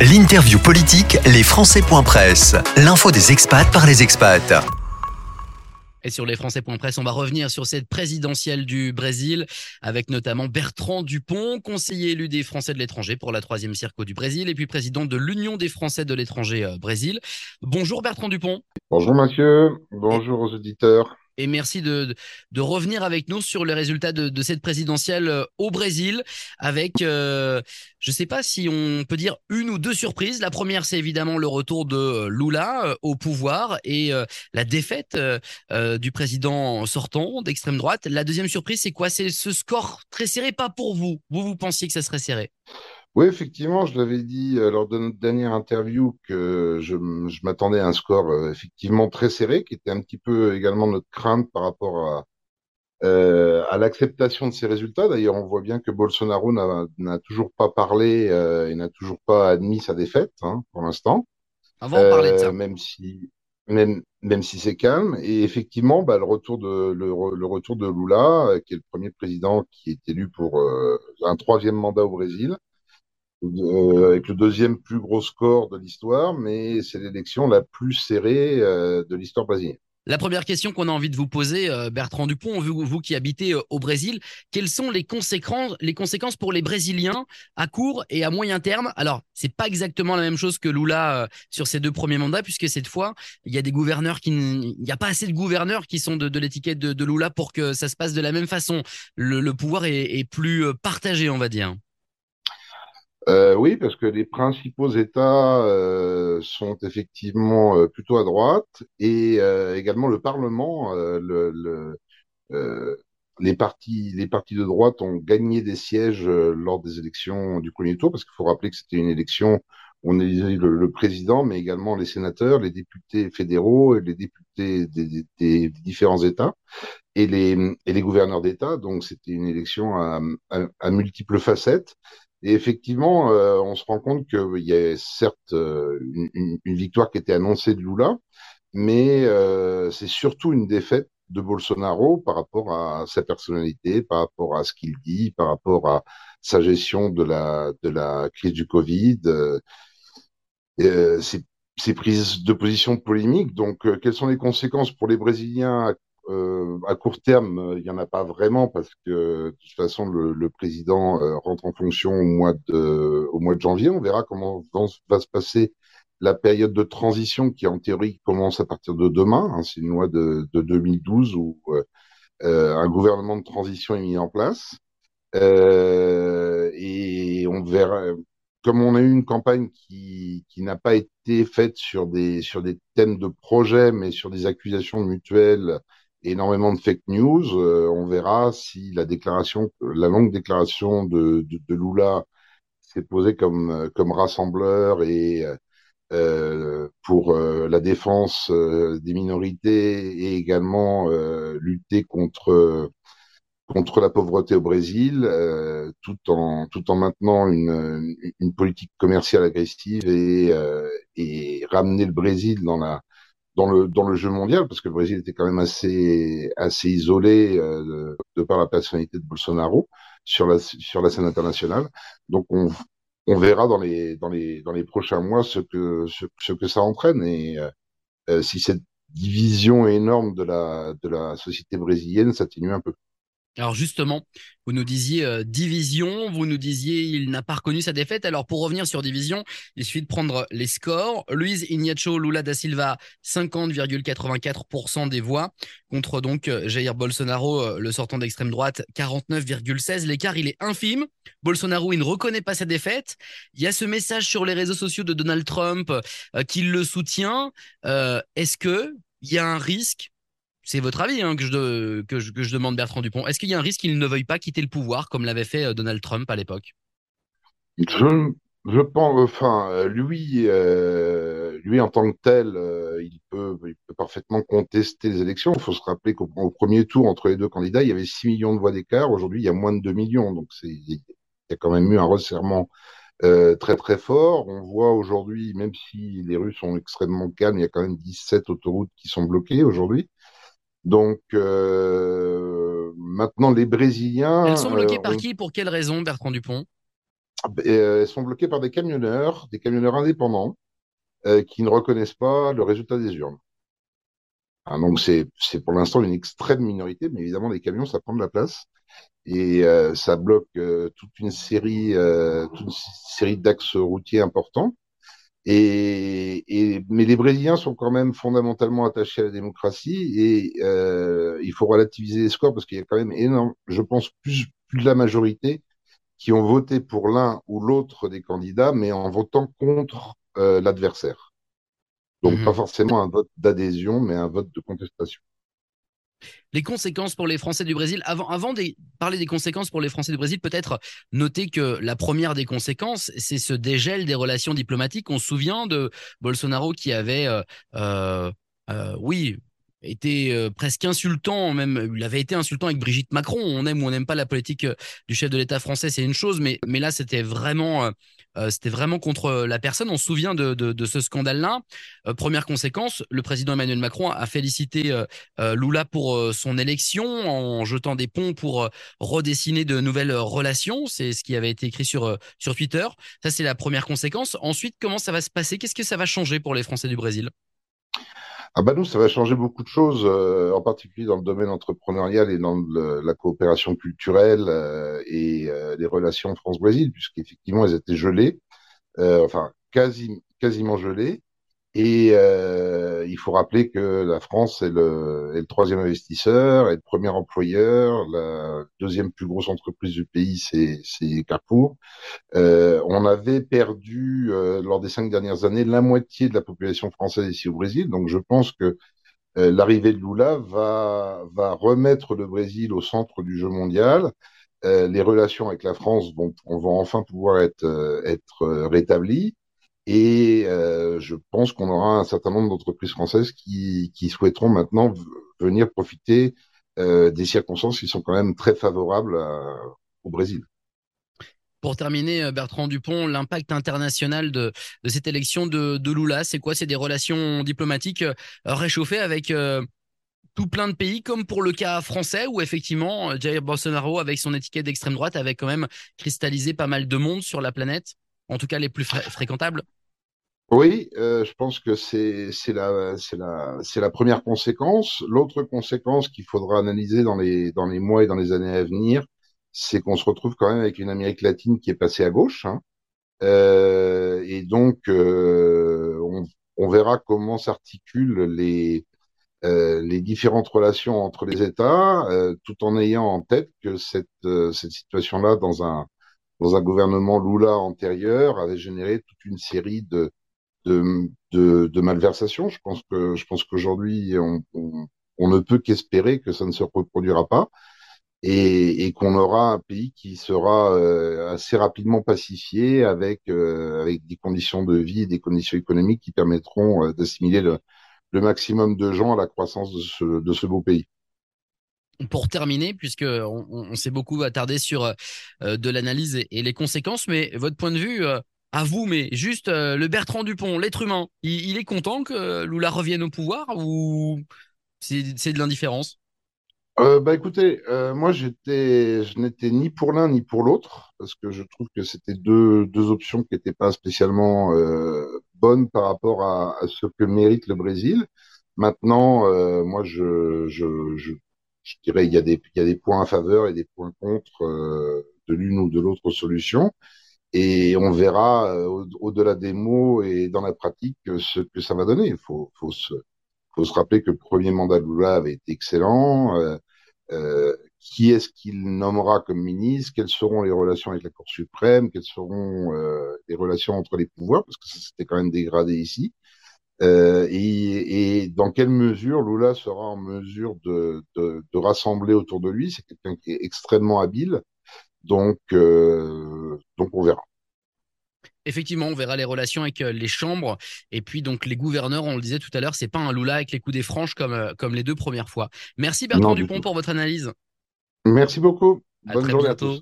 L'interview politique, les Presse. L'info des expats par les expats. Et sur les Presse, on va revenir sur cette présidentielle du Brésil avec notamment Bertrand Dupont, conseiller élu des Français de l'étranger pour la troisième circo du Brésil et puis président de l'Union des Français de l'étranger euh, Brésil. Bonjour Bertrand Dupont. Bonjour Mathieu, bonjour aux auditeurs et merci de, revenir avec nous sur les résultats de, de cette présidentielle euh, au Brésil avec, euh, je ne sais pas si on peut dire une ou deux surprises. La première, c'est évidemment le retour de euh, Lula au pouvoir et la défaite du président sortant d'extrême droite. La deuxième surprise, c'est quoi? C'est ce score très serré, pas pour vous. Vous, vous pensiez que ça serait serré? Oui, effectivement, je l'avais dit euh, lors de notre dernière interview que je, m'attendais à un score euh, effectivement très serré, qui était un petit peu également notre crainte par rapport à, euh, à l'acceptation de ces résultats. D'ailleurs, on voit bien que Bolsonaro n'a toujours pas parlé et n'a toujours pas admis sa défaite hein, pour l'instant. Avant, on parlait de ça. Même si, même, même si c'est calme. Et effectivement, bah, le retour de le, le, retour de Lula, qui est le premier président qui est élu pour un troisième mandat au Brésil. Euh, avec le deuxième plus gros score de l'histoire, mais c'est l'élection la plus serrée euh, de l'histoire brésilienne. La première question qu'on a envie de vous poser, euh, Bertrand Dupont, vous, qui habitez au Brésil, quelles sont les conséquences, les conséquences pour les Brésiliens à court et à moyen terme? Alors, c'est pas exactement la même chose que Lula sur ses deux premiers mandats, puisque cette fois, il y a des gouverneurs qui, il n'y a pas assez de gouverneurs qui sont de, l'étiquette de, Lula pour que ça se passe de la même façon. Le, pouvoir est plus partagé, on va dire. Euh, oui, parce que les principaux États euh, sont effectivement euh, plutôt à droite et également le Parlement, le, les partis, les partis de droite ont gagné des sièges lors des élections du premier tour, parce qu'il faut rappeler que c'était une élection où on élisait le, président, mais également les sénateurs, les députés fédéraux et les députés des, des, différents États et les, et les gouverneurs d'État. Donc c'était une élection à, à multiples facettes. Et effectivement, euh, on se rend compte qu'il y a certes euh, une, victoire qui était annoncée de Lula, mais euh, c'est surtout une défaite de Bolsonaro par rapport à sa personnalité, par rapport à ce qu'il dit, par rapport à sa gestion de la, de la crise du Covid, ses, prises de position polémiques. Donc, quelles sont les conséquences pour les Brésiliens euh, à court terme, euh, il n'y en a pas vraiment parce que de toute façon, le, président euh, rentre en fonction au mois, de, au mois de janvier. On verra comment va, se passer la période de transition qui, en théorie, commence à partir de demain. Hein, C'est une loi de, de 2012 où un gouvernement de transition est mis en place. et on verra, comme on a eu une campagne qui, qui n'a pas été faite sur des, sur des thèmes de projet, mais sur des accusations mutuelles énormément de fake news. Euh, on verra si la déclaration, la longue déclaration de, de, de Lula s'est posée comme, comme rassembleur et euh, pour euh, la défense euh, des minorités et également lutter contre contre la pauvreté au Brésil, tout en tout en maintenant une, une politique commerciale agressive et, et ramener le Brésil dans la dans le dans le jeu mondial parce que le Brésil était quand même assez assez isolé euh, de, par la personnalité de Bolsonaro sur la sur la scène internationale. Donc on on verra dans les dans les dans les prochains mois ce que ce que ça entraîne et euh, euh, si cette division énorme de la de la société brésilienne s'atténue un peu. Alors justement, vous nous disiez euh, division, vous nous disiez il n'a pas reconnu sa défaite. Alors pour revenir sur division, il suffit de prendre les scores. Luis Ignacio Lula da Silva, 50,84% des voix contre donc euh, Jair Bolsonaro, euh, le sortant d'extrême droite, 49,16. L'écart il est infime. Bolsonaro il ne reconnaît pas sa défaite. Il y a ce message sur les réseaux sociaux de Donald Trump qui le soutient. Est-ce que il y a un risque c'est votre avis hein, que, je, demande Bertrand Dupont. Est-ce qu'il y a un risque qu'il ne veuille pas quitter le pouvoir comme l'avait fait euh, Donald Trump à l'époque? Je, pense, enfin, lui, euh, lui en tant que tel, euh, il, peut, parfaitement contester les élections. Il faut se rappeler qu'au premier tour entre les deux candidats, il y avait 6 millions de voix d'écart. Aujourd'hui, il y a moins de 2 millions. Donc, il y a quand même eu un resserrement très très fort. On voit aujourd'hui, même si les rues sont extrêmement calmes, il y a quand même 17 autoroutes qui sont bloquées aujourd'hui. Donc euh, maintenant, les Brésiliens. Elles sont bloquées euh, par qui Pour quelle raison, Bertrand Dupont? Elles sont bloquées par des camionneurs, des camionneurs indépendants, qui ne reconnaissent pas le résultat des urnes. Ah, donc c'est pour l'instant une extrême minorité, mais évidemment les camions ça prend de la place et euh, ça bloque euh, toute une série euh, toute une série d'axes routiers importants. Et, et, mais les Brésiliens sont quand même fondamentalement attachés à la démocratie et il faut relativiser les scores parce qu'il y a quand même énorme, je pense plus plus de la majorité qui ont voté pour l'un ou l'autre des candidats, mais en votant contre l'adversaire. Donc, pas mhm. forcément un vote d'adhésion, mais un vote de contestation. Les conséquences pour les Français du Brésil, avant, de parler des conséquences pour les Français du Brésil, peut-être noter que la première des conséquences, c'est ce dégel des relations diplomatiques. On se souvient de Bolsonaro qui avait, euh, euh, euh oui, était euh, presque insultant, même il avait été insultant avec Brigitte Macron. On aime ou on n'aime pas la politique euh, du chef de l'État français, c'est une chose, mais mais là c'était vraiment euh, vraiment contre la personne. On se souvient de ce scandale-là. première conséquence, le président Emmanuel Macron a félicité Lula pour son élection en jetant des ponts pour redessiner de nouvelles relations. C'est ce qui avait été écrit sur sur Twitter. Ça c'est la première conséquence. Ensuite, comment ça va se passer? Qu'est-ce que ça va changer pour les Français du Brésil? Ah bah nous, ça va changer beaucoup de choses, euh, en particulier dans le domaine entrepreneurial et dans la coopération culturelle euh, et euh, les relations France-Brésil, puisqu'effectivement, elles étaient gelées, enfin quasi, quasiment gelées. Et euh, il faut rappeler que la France est le, est le, troisième investisseur, est le premier employeur, la deuxième plus grosse entreprise du pays, c'est Carrefour. Euh, on avait perdu euh, lors des cinq dernières années la moitié de la population française ici au Brésil, donc je pense que euh, l'arrivée de Lula va, va remettre le Brésil au centre du jeu mondial. Euh, les relations avec la France vont, vont enfin pouvoir être, être rétablies. Et euh, je pense qu'on aura un certain nombre d'entreprises françaises qui, qui, souhaiteront maintenant venir profiter euh, des circonstances qui sont quand même très favorables au Brésil. Pour terminer, euh, Bertrand Dupont, l'impact international de, de, cette élection de, de Lula, c'est quoi? C'est des relations diplomatiques euh, réchauffées avec euh, tout plein de pays, comme pour le cas français, où effectivement Jair Bolsonaro, avec son étiquette d'extrême droite, avait quand même cristallisé pas mal de monde sur la planète? En tout cas les plus fréquentables Oui, euh, je pense que c'est la, première conséquence. L'autre conséquence qu'il faudra analyser dans les, mois et dans les années à venir, c'est qu'on se retrouve quand même avec une Amérique latine qui est passée à gauche. Hein. Euh, et donc, euh, on, verra comment s'articulent les, différentes relations entre les États, tout en ayant en tête que cette situation-là, dans un, dans un gouvernement Lula antérieur, avait généré toute une série de, de, malversations. Je pense que je pense qu'aujourd'hui, on, ne peut qu'espérer que ça ne se reproduira pas et, et qu'on aura un pays qui sera euh, assez rapidement pacifié avec euh, avec des conditions de vie et des conditions économiques qui permettront euh, d'assimiler le, le maximum de gens à la croissance de ce, de ce beau pays pour terminer, puisque on, s'est beaucoup attardé sur euh, de l'analyse et, les conséquences, mais votre point de vue, euh, à vous, mais juste euh, le Bertrand Dupont, l'être humain, il, est content que Lula revienne au pouvoir ou c'est de l'indifférence? Bah écoutez, moi j'étais, je n'étais ni pour l'un ni pour l'autre parce que je trouve que c'était deux, deux options qui n'étaient pas spécialement bonnes par rapport à, ce que mérite le Brésil. Maintenant, moi je je dirais il y a des il y a des points à faveur et des points contre euh, de l'une ou de l'autre solution et on verra euh, au-delà des mots et dans la pratique ce que ça va donner. Il faut faut se faut se rappeler que le premier mandat de Lula avait été excellent. Euh, euh qui est-ce qu'il nommera comme ministre Quelles seront les relations avec la Cour suprême Quelles seront les relations entre les pouvoirs Parce que ça s'était quand même dégradé ici. Euh, et, et, dans quelle mesure Lula sera en mesure de, de, de rassembler autour de lui? C'est quelqu'un qui est extrêmement habile, donc euh, donc on verra. Effectivement, on verra les relations avec euh, les chambres et puis donc les gouverneurs. On le disait tout à l'heure, c'est pas un Lula avec les coups des franches comme comme les deux premières fois. Merci Bertrand Dupont pour votre analyse. Merci beaucoup. Bonne journée à tous.